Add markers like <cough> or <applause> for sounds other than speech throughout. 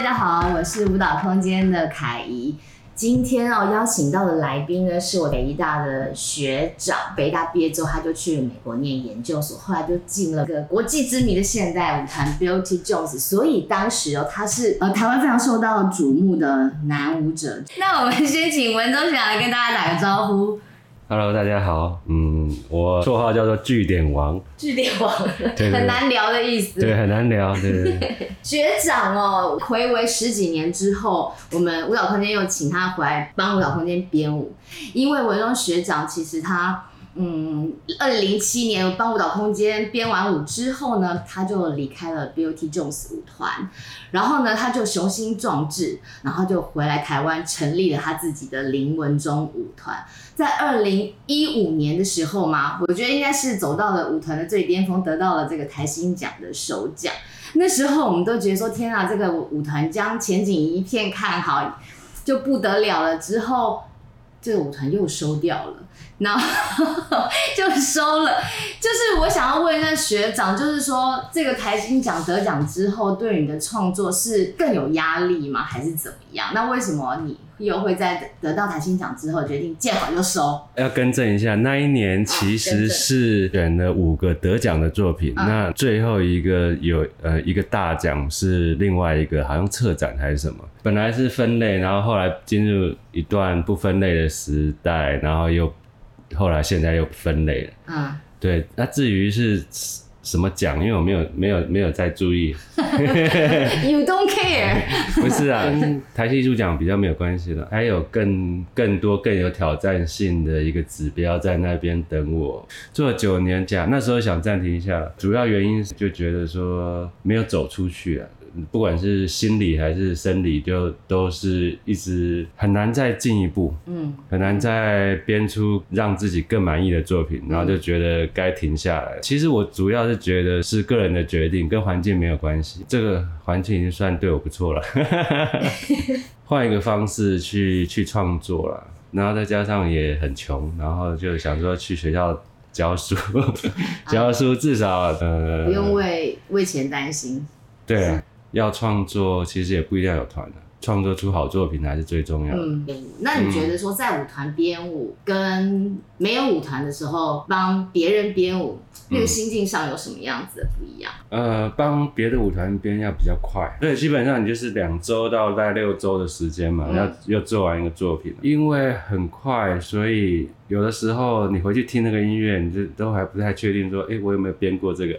大家好，我是舞蹈空间的凯怡。今天哦，邀请到的来宾呢，是我北艺大的学长。北大毕业之后，他就去了美国念研究所，后来就进了个国际知名的现代舞团 Beauty Jones。所以当时哦，他是呃台湾非常受到瞩目的男舞者。那我们先请文中学长来跟大家打个招呼。Hello，大家好。嗯，我绰号叫做据点王。据点王，很难聊的意思。对，很难聊。对对对。<laughs> 学长哦，回违十几年之后，我们舞蹈空间又请他回来帮舞蹈空间编舞。因为文中学长其实他，嗯，二零零七年帮舞蹈空间编完舞之后呢，他就离开了 Beauty Jones 舞团，然后呢，他就雄心壮志，然后就回来台湾成立了他自己的林文忠舞团。在二零一五年的时候嘛，我觉得应该是走到了舞团的最巅峰，得到了这个台新奖的首奖。那时候我们都觉得说，天啊，这个舞团将前景一片看好，就不得了了。之后这个舞团又收掉了，然后 <laughs> 就收了。就是我想要问一下学长，就是说这个台金奖得奖之后，对你的创作是更有压力吗？还是怎么样？那为什么你？又会在得到台新奖之后决定见好就收。要更正一下，那一年其实是选了五个得奖的作品，啊、那最后一个有呃一个大奖是另外一个好像策展还是什么，本来是分类，然后后来进入一段不分类的时代，然后又后来现在又分类了。嗯、啊，对，那至于是。什么奖？因为我没有没有没有在注意。<laughs> You don't care？<laughs> 不是啊，跟台戏艺术奖比较没有关系了。还有更更多更有挑战性的一个指标在那边等我。做了九年假，那时候想暂停一下，主要原因就觉得说没有走出去啊。不管是心理还是生理，就都是一直很难再进一步，嗯，很难再编出让自己更满意的作品，然后就觉得该停下来。其实我主要是觉得是个人的决定，跟环境没有关系。这个环境已经算对我不错了，<laughs> 换一个方式去去创作了，然后再加上也很穷，然后就想说去学校教书，<laughs> 教书至少、啊、呃不用为为钱担心，对啊。要创作，其实也不一定要有团的，创作出好作品才是最重要的。嗯，那你觉得说在舞团编舞跟没有舞团的时候帮别人编舞，那个心境上有什么样子的不一样？呃，帮别的舞团编要比较快，对，基本上你就是两周到大概六周的时间嘛，要要做完一个作品，因为很快，所以。有的时候你回去听那个音乐，你就都还不太确定说，哎、欸，我有没有编过这个？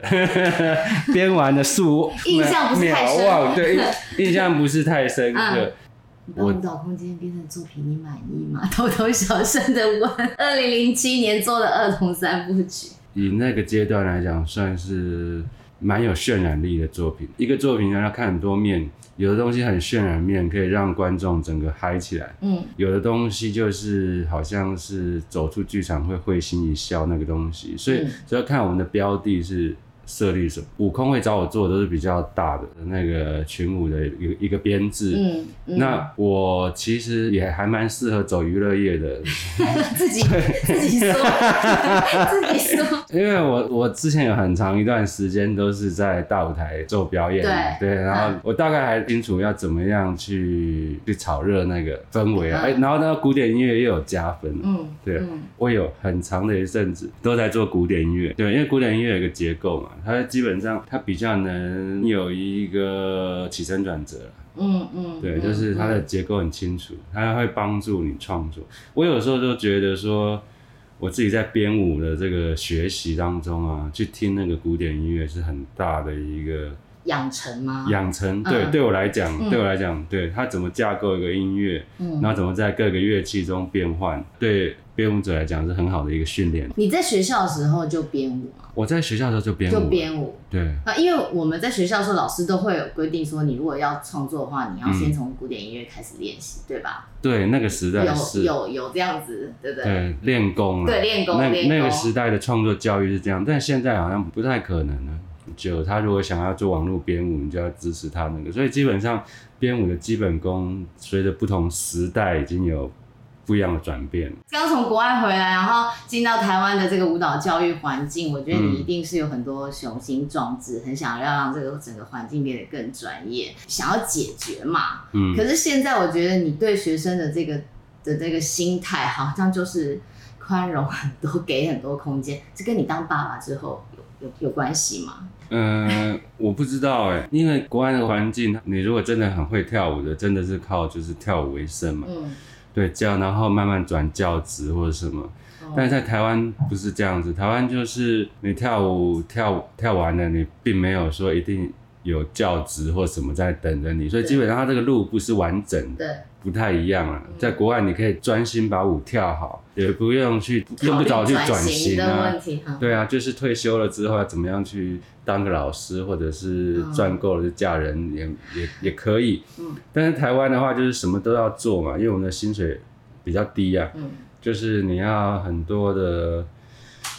<laughs> 编完的数 <laughs> 印象不是太深，忘对，<laughs> 印象不是太深刻。舞蹈空间编的作品你满意吗？偷偷小声的问。二零零七年做的儿童三部曲，以那个阶段来讲，算是蛮有渲染力的作品。一个作品要看很多面。有的东西很渲染面，可以让观众整个嗨起来。嗯，有的东西就是好像是走出剧场会会心一笑那个东西，所以主要看我们的标的是。设立什么悟空会找我做的都是比较大的那个群舞的一个一个编制，嗯，嗯，那我其实也还蛮适合走娱乐业的，<laughs> 自己自己说，自己说，<laughs> 因为我我之前有很长一段时间都是在大舞台做表演，对对，然后我大概还清楚要怎么样去去炒热那个氛围啊，哎、嗯，然后那个古典音乐又有加分，嗯，对，嗯、我有很长的一阵子都在做古典音乐，对，因为古典音乐有一个结构嘛。它基本上，它比较能有一个起承转折，嗯嗯，对，就是它的结构很清楚，它会帮助你创作。我有时候就觉得说，我自己在编舞的这个学习当中啊，去听那个古典音乐是很大的一个养成吗？养成，对，对我来讲，对我来讲，对他怎么架构一个音乐，嗯，然后怎么在各个乐器中变换，对。编舞者来讲是很好的一个训练。你在学校的时候就编舞吗？我在学校的时候就编舞。就编舞。对。啊，因为我们在学校的时候，老师都会有规定说，你如果要创作的话，你要先从古典音乐开始练习，对吧？对，那个时代是有有有这样子，对不对？对，练功。对，练功。那那个时代的创作教育是这样，但现在好像不太可能了。就他如果想要做网络编舞，你就要支持他那个。所以基本上编舞的基本功，随着不同时代已经有。不一样的转变。刚从国外回来，然后进到台湾的这个舞蹈教育环境，我觉得你一定是有很多雄心壮志，很想要让这个整个环境变得更专业，想要解决嘛。嗯。可是现在我觉得你对学生的这个的这个心态，好像就是宽容很多，给很多空间，这跟你当爸爸之后有有有关系吗？嗯、呃，我不知道哎，因为国外的环境，你如果真的很会跳舞的，真的是靠就是跳舞为生嘛。嗯。对，教然后慢慢转教职或者什么，哦、但是在台湾不是这样子，台湾就是你跳舞跳跳完了，你并没有说一定有教职或什么在等着你，所以基本上它这个路不是完整的。不太一样啊，在国外你可以专心把舞跳好，也不用去用不着去转型啊。对啊，就是退休了之后要怎么样去当个老师，或者是赚够了就嫁人也也也可以。嗯。但是台湾的话就是什么都要做嘛，因为我们的薪水比较低啊。嗯。就是你要很多的。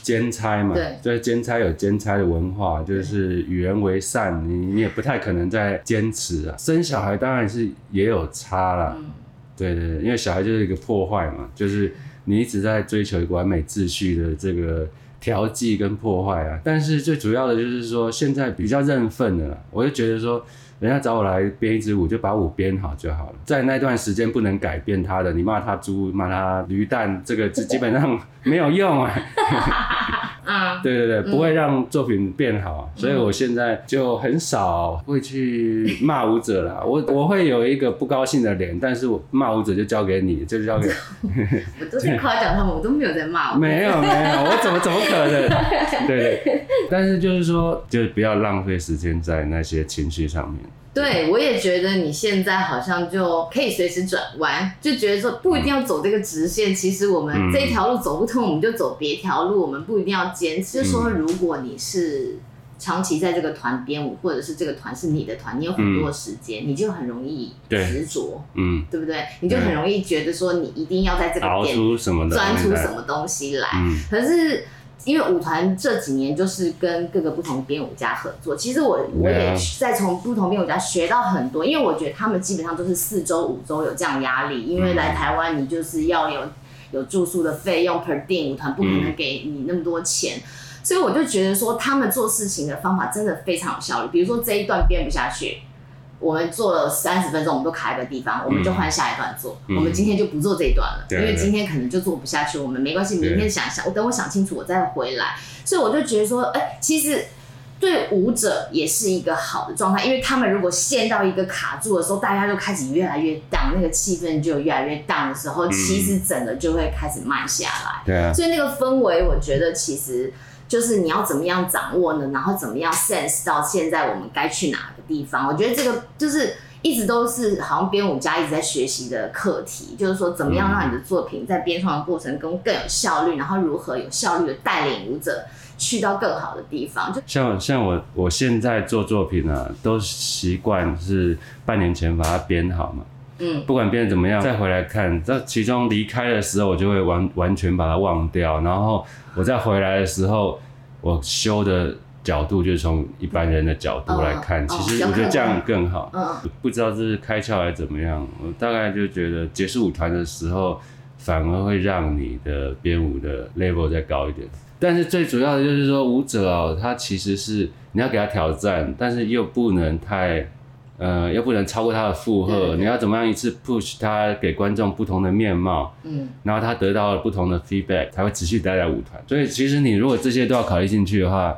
兼差嘛，对，就是兼差有兼差的文化，就是与人为善，你你也不太可能再坚持啊。生小孩当然是也有差啦，嗯、对对对，因为小孩就是一个破坏嘛，就是你一直在追求一个完美秩序的这个调剂跟破坏啊。但是最主要的就是说，现在比较认份的啦，我就觉得说。人家找我来编一支舞，就把舞编好就好了。在那段时间不能改变他的，你骂他猪，骂他驴蛋，这个基本上没有用啊。啊，对对对，不会让作品变好，所以我现在就很少会去骂舞者了。我我会有一个不高兴的脸，但是我骂舞者就交给你，就交给。<laughs> 我都在夸奖他们，我都没有在骂。没有没有，我怎么怎么可能？<laughs> 对对，但是就是说，就不要浪费时间在那些情绪上面。对，我也觉得你现在好像就可以随时转弯，就觉得说不一定要走这个直线。其实我们这一条路走不通，我们就走别条路。我们不一定要坚持。就说，如果你是长期在这个团编舞，或者是这个团是你的团，你有很多的时间，你就很容易执着，嗯，对不对？你就很容易觉得说你一定要在这个点钻出什么东西来。可是。因为舞团这几年就是跟各个不同编舞家合作，其实我我也在从不同编舞家学到很多，因为我觉得他们基本上都是四周五周有这样压力，因为来台湾你就是要有有住宿的费用，per 店舞团不可能给你那么多钱，所以我就觉得说他们做事情的方法真的非常有效率，比如说这一段编不下去。我们做了三十分钟，我们都卡一个地方，我们就换下一段做。嗯、我们今天就不做这一段了，嗯、因为今天可能就做不下去。我们没关系，明天想想，我等我想清楚，我再回来。所以我就觉得说，哎、欸，其实对舞者也是一个好的状态，因为他们如果陷到一个卡住的时候，大家就开始越来越 down，那个气氛就越来越 down 的时候，嗯、其实整个就会开始慢下来。对啊。所以那个氛围，我觉得其实。就是你要怎么样掌握呢？然后怎么样 sense 到现在我们该去哪个地方？我觉得这个就是一直都是好像编舞家一直在学习的课题，就是说怎么样让你的作品在编创的过程中更有效率，然后如何有效率的带领舞者去到更好的地方。就像像我我现在做作品呢、啊，都习惯是半年前把它编好嘛，嗯，不管变得怎么样，再回来看，这其中离开的时候，我就会完完全把它忘掉，然后。我再回来的时候，我修的角度就是从一般人的角度来看，其实我觉得这样更好。嗯，不知道这是开窍还是怎么样，我大概就觉得结束舞团的时候，反而会让你的编舞的 level 再高一点。但是最主要的就是说，舞者哦，他其实是你要给他挑战，但是又不能太。呃，又不能超过他的负荷，你要怎么样一次 push 他给观众不同的面貌，嗯，然后他得到了不同的 feedback，才会持续待在舞团。所以其实你如果这些都要考虑进去的话，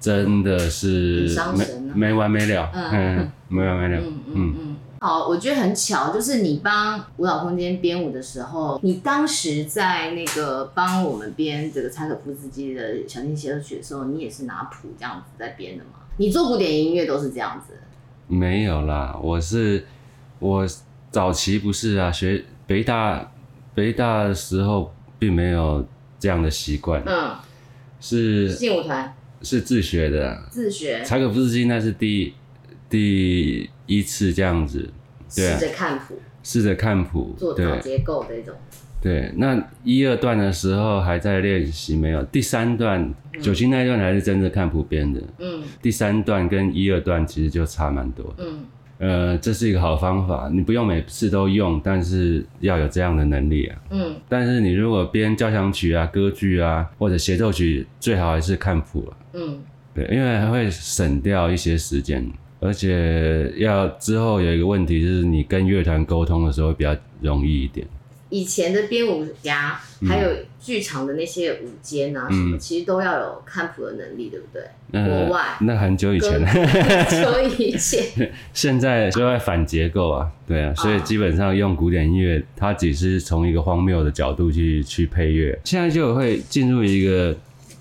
真的是没、啊、没完没了，嗯，嗯，没完没了，嗯嗯嗯。好，我觉得很巧，就是你帮舞蹈空间编舞的时候，你当时在那个帮我们编这个柴可夫斯基的小提琴协奏曲的时候，你也是拿谱这样子在编的吗？你做古典音乐都是这样子？没有啦，我是我早期不是啊，学北大北大的时候并没有这样的习惯，嗯，是进舞团？是自学的，自学。柴可夫斯基那是第第一次这样子，对啊，试着看谱，试着看谱，做脑结构的一种。对，那一二段的时候还在练习，没有。第三段，九星那一段才是真的看谱编的。嗯。第三段跟一二段其实就差蛮多的。嗯。呃，这是一个好方法，你不用每次都用，但是要有这样的能力啊。嗯，但是你如果编交响曲啊、歌剧啊或者协奏曲，最好还是看谱啊。嗯，对，因为还会省掉一些时间，而且要之后有一个问题就是你跟乐团沟通的时候会比较容易一点。以前的编舞家，还有剧场的那些舞监啊，什么、嗯、其实都要有看谱的能力，对不对？呃、国外那很久以前了，<laughs> 很久以前。<laughs> 现在就在反结构啊，对啊，所以基本上用古典音乐，它只是从一个荒谬的角度去去配乐，现在就会进入一个。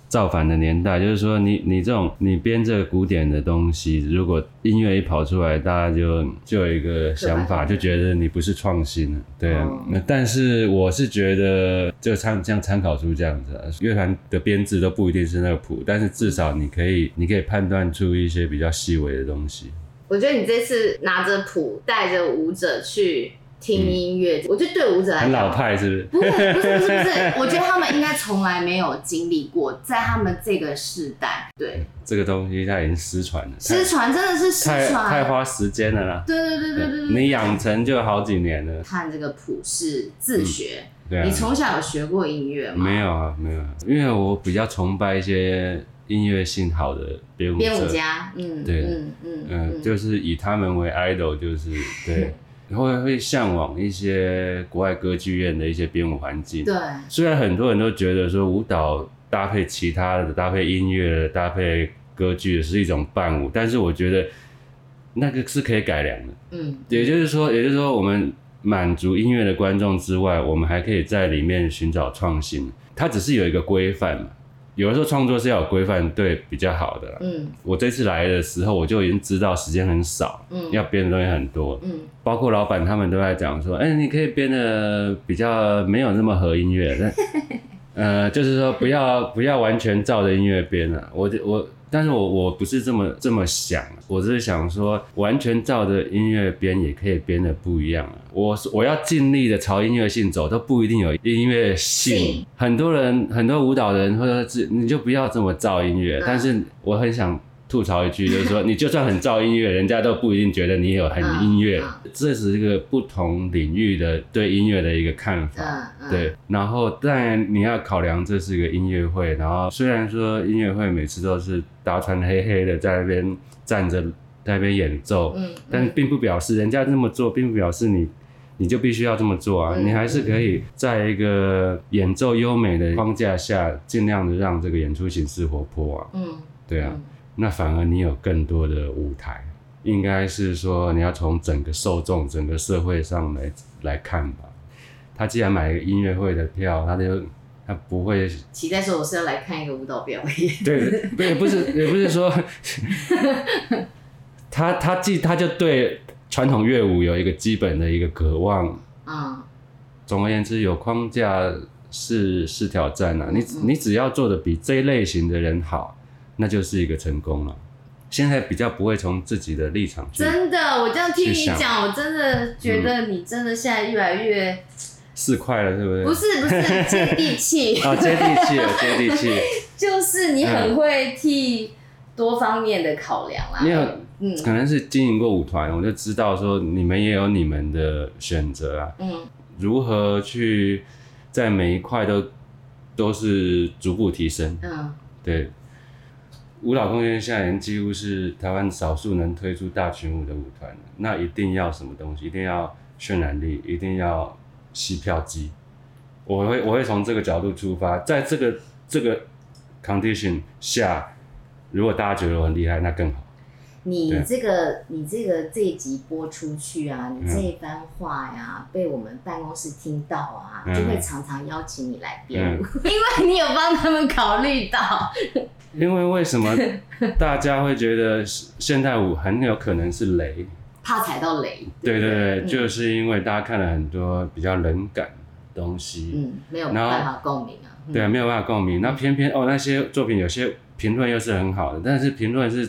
造反的年代，就是说你你这种你编这个古典的东西，如果音乐一跑出来，大家就就有一个想法，就觉得你不是创新了，对啊。但是我是觉得，就参像参考书这样子、啊，乐团的编制都不一定是那个谱，但是至少你可以你可以判断出一些比较细微的东西。我觉得你这次拿着谱，带着舞者去。听音乐，嗯、我觉得对舞者来讲很老派，是不是？不是，不是，不是，不是。<laughs> 我觉得他们应该从来没有经历过，在他们这个世代，对这个东西，它已经失传了。失传真的是失传，太花时间了啦。对对对对对，你养成就好几年了。看这个谱是自学，嗯对啊、你从小有学过音乐吗？没有啊，没有、啊，因为我比较崇拜一些音乐性好的编舞编舞家，嗯，对，嗯嗯嗯，就是以他们为 idol，就是对。<laughs> 会会向往一些国外歌剧院的一些编舞环境。对，虽然很多人都觉得说舞蹈搭配其他的、搭配音乐、搭配歌剧是一种伴舞，但是我觉得那个是可以改良的。嗯，也就是说，也就是说，我们满足音乐的观众之外，我们还可以在里面寻找创新。它只是有一个规范嘛。有的时候创作是要有规范，对比较好的。嗯，我这次来的时候，我就已经知道时间很少，嗯，要编的东西很多，嗯，包括老板他们都在讲说，哎、欸，你可以编的比较没有那么合音乐，但呃，就是说不要不要完全照着音乐编了，我我。但是我我不是这么这么想，我只是想说，完全照着音乐编也可以编的不一样啊。我我要尽力的朝音乐性走，都不一定有音乐性。很多人很多舞蹈人或者是你就不要这么照音乐。但是我很想。吐槽一句，就是说，你就算很造音乐，人家都不一定觉得你有很音乐。这是一个不同领域的对音乐的一个看法。对，然后当然你要考量这是一个音乐会，然后虽然说音乐会每次都是大家穿黑黑的在那边站着在那边演奏，但并不表示人家这么做，并不表示你你就必须要这么做啊，你还是可以在一个演奏优美的框架下，尽量的让这个演出形式活泼啊。嗯，对啊。那反而你有更多的舞台，应该是说你要从整个受众、整个社会上来来看吧。他既然买一个音乐会的票，他就他不会期待说我是要来看一个舞蹈表演。对，也不是也不是说 <laughs> 他他既他就对传统乐舞有一个基本的一个渴望。嗯。总而言之，有框架是是挑战啊。你你只要做的比这一类型的人好。那就是一个成功了。现在比较不会从自己的立场去。真的，我这样听你讲，我真的觉得你真的现在越来越四块了，是不是？不是不是接地气啊，<laughs> 接地气了，接地气。<laughs> 就是你很会替多方面的考量啦。没有，嗯，可能是经营过舞团，我就知道说你们也有你们的选择啊。嗯。如何去在每一块都都是逐步提升？嗯，对。舞蹈空间现在已经几乎是台湾少数能推出大群舞的舞团了，那一定要什么东西？一定要渲染力，一定要吸票机。我会我会从这个角度出发，在这个这个 condition 下，如果大家觉得我很厉害，那更好。你这个你这个这一集播出去啊，你这一番话呀，嗯、被我们办公室听到啊，嗯、就会常常邀请你来编舞，嗯、因为你有帮他们考虑到。<laughs> 因为为什么大家会觉得现代舞很有可能是雷？<laughs> 怕踩到雷。对对对，嗯、就是因为大家看了很多比较冷感的东西，嗯，没有办法共鸣啊。嗯、对啊，没有办法共鸣。那偏偏哦，那些作品有些评论又是很好的，但是评论是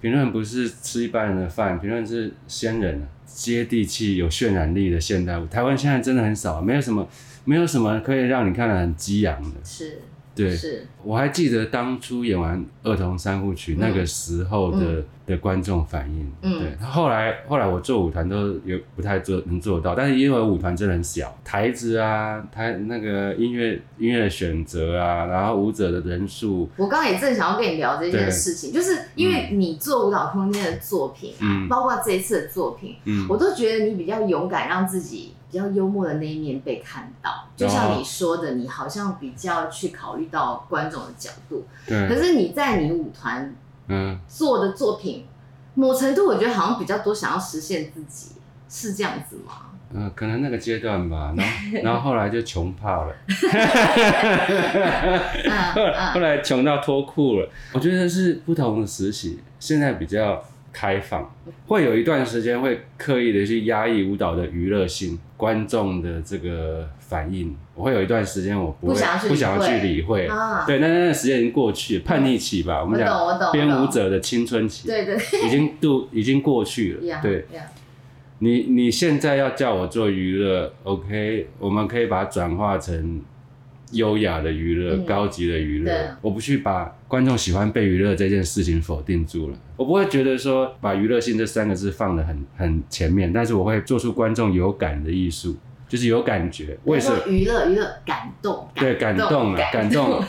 评论不是吃一般人的饭，评论是仙人接地气、有渲染力的现代舞。台湾现在真的很少，没有什么，没有什么可以让你看得很激昂的。是。对，是。我还记得当初演完儿童三部曲那个时候的、嗯、的观众反应。嗯，对。后来后来我做舞团都有不太做能做到，但是因为舞团真的很小，台子啊，台那个音乐音乐的选择啊，然后舞者的人数。我刚刚也正想要跟你聊这件事情，就是因为你做舞蹈空间的作品啊，嗯、包括这一次的作品，嗯，我都觉得你比较勇敢，让自己。比较幽默的那一面被看到，就像你说的，你好像比较去考虑到观众的角度。对。可是你在你舞团嗯做的作品，嗯、某程度我觉得好像比较多想要实现自己，是这样子吗？嗯、呃，可能那个阶段吧，然后 <laughs> 然后后来就穷怕了，<laughs> 后来穷到脱裤了。我觉得是不同的时期，现在比较。开放会有一段时间会刻意的去压抑舞蹈的娱乐性，观众的这个反应，我会有一段时间我不会不想要去理会。啊、对，那那段时间已经过去，叛逆期吧，嗯、我们讲编舞者的青春期，对对，已经度已经过去了。Yeah, 对，yeah. 你你现在要叫我做娱乐，OK，我们可以把它转化成。优雅的娱乐，嗯、高级的娱乐，我不去把观众喜欢被娱乐这件事情否定住了。我不会觉得说把娱乐性这三个字放得很很前面，但是我会做出观众有感的艺术，就是有感觉。为什么？娱乐娱乐感动，对，感动了，感动，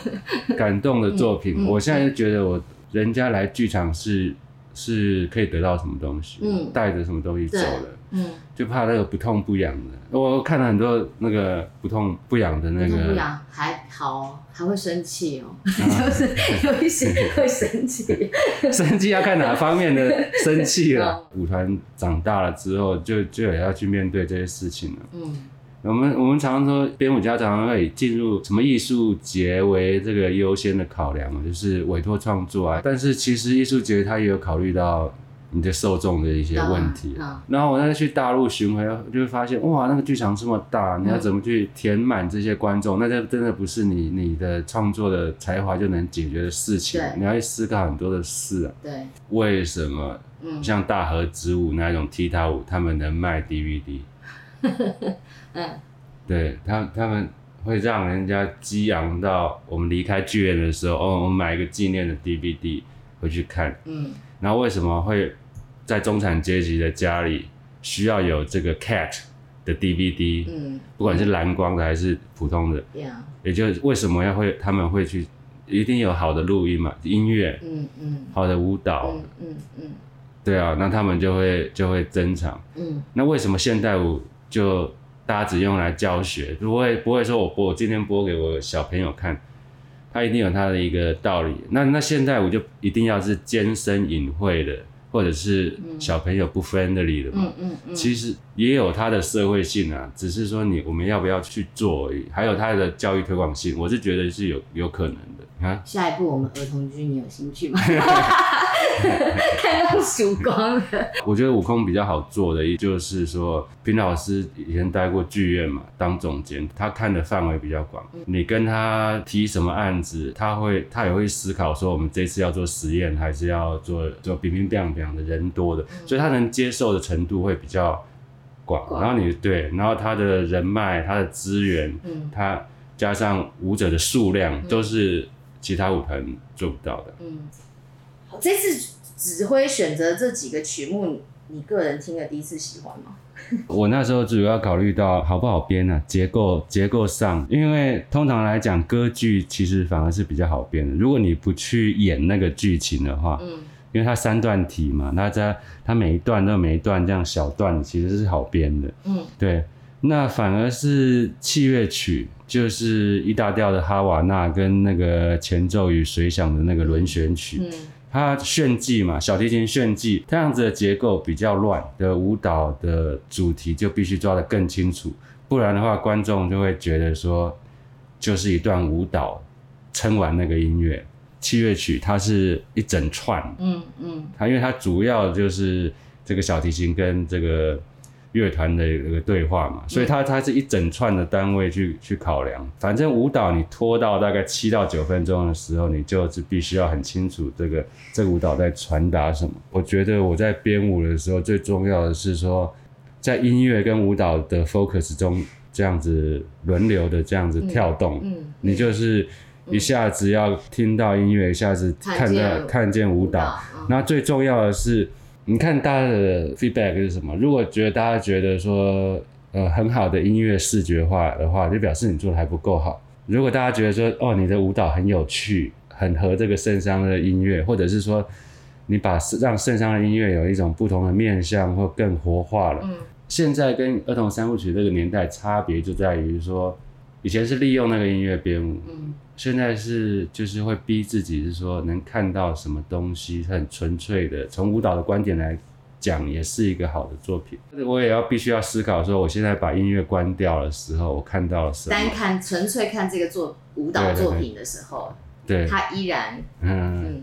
感动 <laughs> 的作品。我现在就觉得我人家来剧场是是可以得到什么东西，嗯，带着什么东西走的。嗯，就怕那个不痛不痒的。我看了很多那个不痛不痒的那个，不痛不痒还好，还会生气哦，<laughs> 就是有一些 <laughs> 会生气。<laughs> 生气要看哪方面的生气了。舞团长大了之后，就就也要去面对这些事情了。嗯，我们我们常常说，编舞家常常会进入什么艺术节为这个优先的考量，就是委托创作啊。但是其实艺术节他也有考虑到。你的受众的一些问题，然后我再去大陆巡回，就会发现哇，那个剧场这么大，你要怎么去填满这些观众？那这真的不是你你的创作的才华就能解决的事情，你要去思考很多的事啊。对，为什么像大河之舞那种踢踏舞，他们能卖 DVD？<laughs> 嗯，对他他们会让人家激昂到我们离开剧院的时候，哦，我们买一个纪念的 DVD 回去看。嗯，然后为什么会？在中产阶级的家里，需要有这个 Cat 的 DVD，嗯，不管是蓝光的还是普通的，嗯，也就是为什么要会他们会去，一定有好的录音嘛，音乐，嗯嗯，好的舞蹈，嗯嗯嗯，对啊，那他们就会就会珍藏，嗯，那为什么现代舞就大家只用来教学，不会不会说我播我今天播给我小朋友看，他一定有他的一个道理，那那现代舞就一定要是艰深隐晦的。或者是小朋友不 friendly 的嘛，嗯嗯嗯、其实也有它的社会性啊，只是说你我们要不要去做而已，还有它的教育推广性，我是觉得是有有可能的。你看，下一步我们儿童剧你有兴趣吗？<laughs> <laughs> 看到曙光了。我觉得悟空比较好做的，也就是说，平老师以前待过剧院嘛，当总监，他看的范围比较广。嗯、你跟他提什么案子，他会他也会思考说，我们这次要做实验，还是要做做乒乒乓乓的人多的，嗯、所以他能接受的程度会比较广。广然后你对，然后他的人脉、他的资源，嗯，他加上舞者的数量，都是其他舞团做不到的。嗯。这次指挥选择这几个曲目，你个人听了第一次喜欢吗？<laughs> 我那时候主要考虑到好不好编呢、啊？结构结构上，因为通常来讲，歌剧其实反而是比较好编的。如果你不去演那个剧情的话，嗯，因为它三段体嘛，那它它每一段都有每一段这样小段，其实是好编的。嗯，对。那反而是器乐曲，就是一大调的哈瓦那跟那个前奏与随想的那个轮旋曲。嗯。它炫技嘛，小提琴炫技，这样子的结构比较乱的舞蹈的主题就必须抓得更清楚，不然的话观众就会觉得说，就是一段舞蹈撑完那个音乐。器乐曲它是一整串，嗯嗯，它因为它主要就是这个小提琴跟这个。乐团的一个对话嘛，所以它它是一整串的单位去去考量。反正舞蹈你拖到大概七到九分钟的时候，你就是必须要很清楚这个这个舞蹈在传达什么。我觉得我在编舞的时候，最重要的是说，在音乐跟舞蹈的 focus 中，这样子轮流的这样子跳动，嗯，嗯，你就是一下子要听到音乐，一下子看到看见舞蹈。那、嗯、最重要的是，你看大家的 feedback 是什么？如果觉得大家觉得说，呃，很好的音乐视觉化的话，就表示你做的还不够好。如果大家觉得说，哦，你的舞蹈很有趣，很合这个圣商的音乐，或者是说，你把让圣商的音乐有一种不同的面向或更活化了。嗯。现在跟儿童三部曲这个年代差别就在于说，以前是利用那个音乐编舞，嗯，现在是就是会逼自己是说能看到什么东西，很纯粹的，从舞蹈的观点来讲，也是一个好的作品。我也要必须要思考说，我现在把音乐关掉的时候，我看到了什么？单看纯粹看这个作舞蹈作品的时候，对，它依然嗯，嗯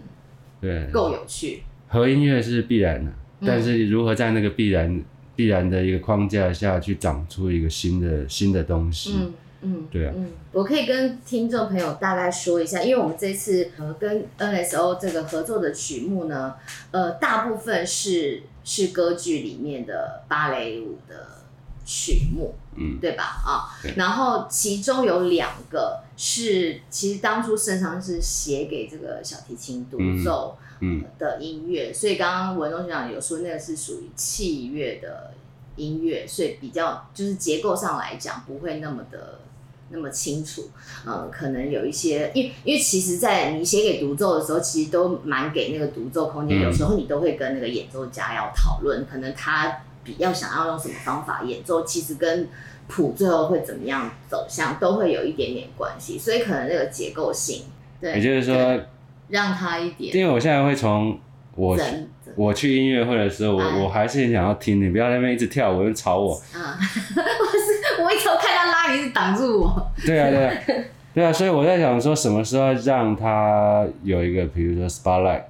对够有趣。和音乐是必然的，但是如何在那个必然。必然的一个框架下去长出一个新的新的东西，嗯嗯，对啊，嗯，我可以跟听众朋友大概说一下，因为我们这次呃跟 NSO 这个合作的曲目呢，呃，大部分是是歌剧里面的芭蕾舞的曲目，嗯，对吧？啊，对，然后其中有两个是其实当初圣桑是写给这个小提琴独奏。嗯嗯的音乐，所以刚刚文东学长有说那个是属于器乐的音乐，所以比较就是结构上来讲不会那么的那么清楚，呃，可能有一些，因为因为其实，在你写给独奏的时候，其实都蛮给那个独奏空间，有时候你都会跟那个演奏家要讨论，可能他比较想要用什么方法演奏，其实跟谱最后会怎么样走向都会有一点点关系，所以可能那个结构性，对，也就是说。让他一点，因为我现在会从我我去音乐会的时候，我我还是很想要听你，不要在那边一直跳舞，又吵我。啊，<laughs> 他一直挡住我。对啊对啊。<laughs> 对啊，所以我在想说，什么时候让他有一个，比如说 spotlight，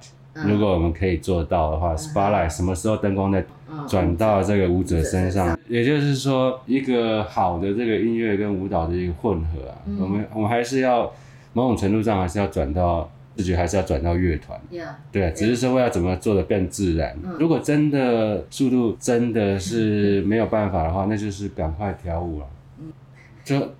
如果我们可以做到的话，spotlight 什么时候灯光在转到这个舞者身上，也就是说，一个好的这个音乐跟舞蹈的一个混合啊，我们我们还是要某种程度上还是要转到。自觉还是要转到乐团，yeah, 对，yeah. 只是说要怎么做的更自然。嗯、如果真的速度真的是没有办法的话，那就是赶快跳舞了。嗯，就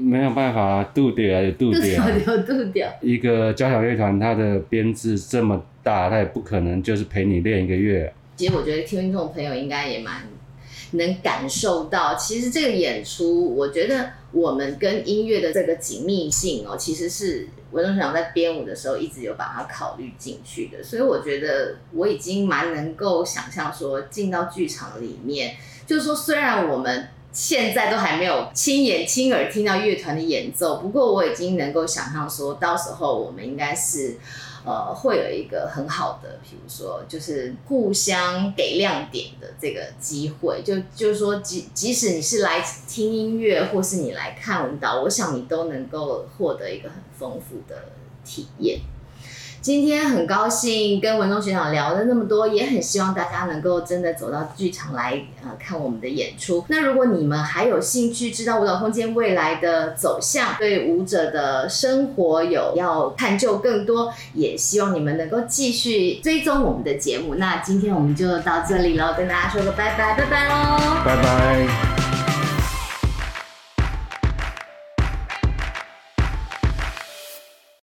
没有办法，度掉就度掉，度掉。一个交响乐团，它的编制这么大，它也不可能就是陪你练一个月。其实我觉得听众朋友应该也蛮能感受到，其实这个演出，我觉得我们跟音乐的这个紧密性哦，其实是。文东学长在编舞的时候一直有把它考虑进去的，所以我觉得我已经蛮能够想象说进到剧场里面，就是说虽然我们现在都还没有亲眼亲耳听到乐团的演奏，不过我已经能够想象说到时候我们应该是。呃，会有一个很好的，比如说，就是互相给亮点的这个机会，就就是说，即即使你是来听音乐，或是你来看舞蹈，我想你都能够获得一个很丰富的体验。今天很高兴跟文东学长聊了那么多，也很希望大家能够真的走到剧场来呃看我们的演出。那如果你们还有兴趣知道舞蹈空间未来的走向，对舞者的生活有要探究更多，也希望你们能够继续追踪我们的节目。那今天我们就到这里了，跟大家说个拜拜，拜拜喽，拜拜。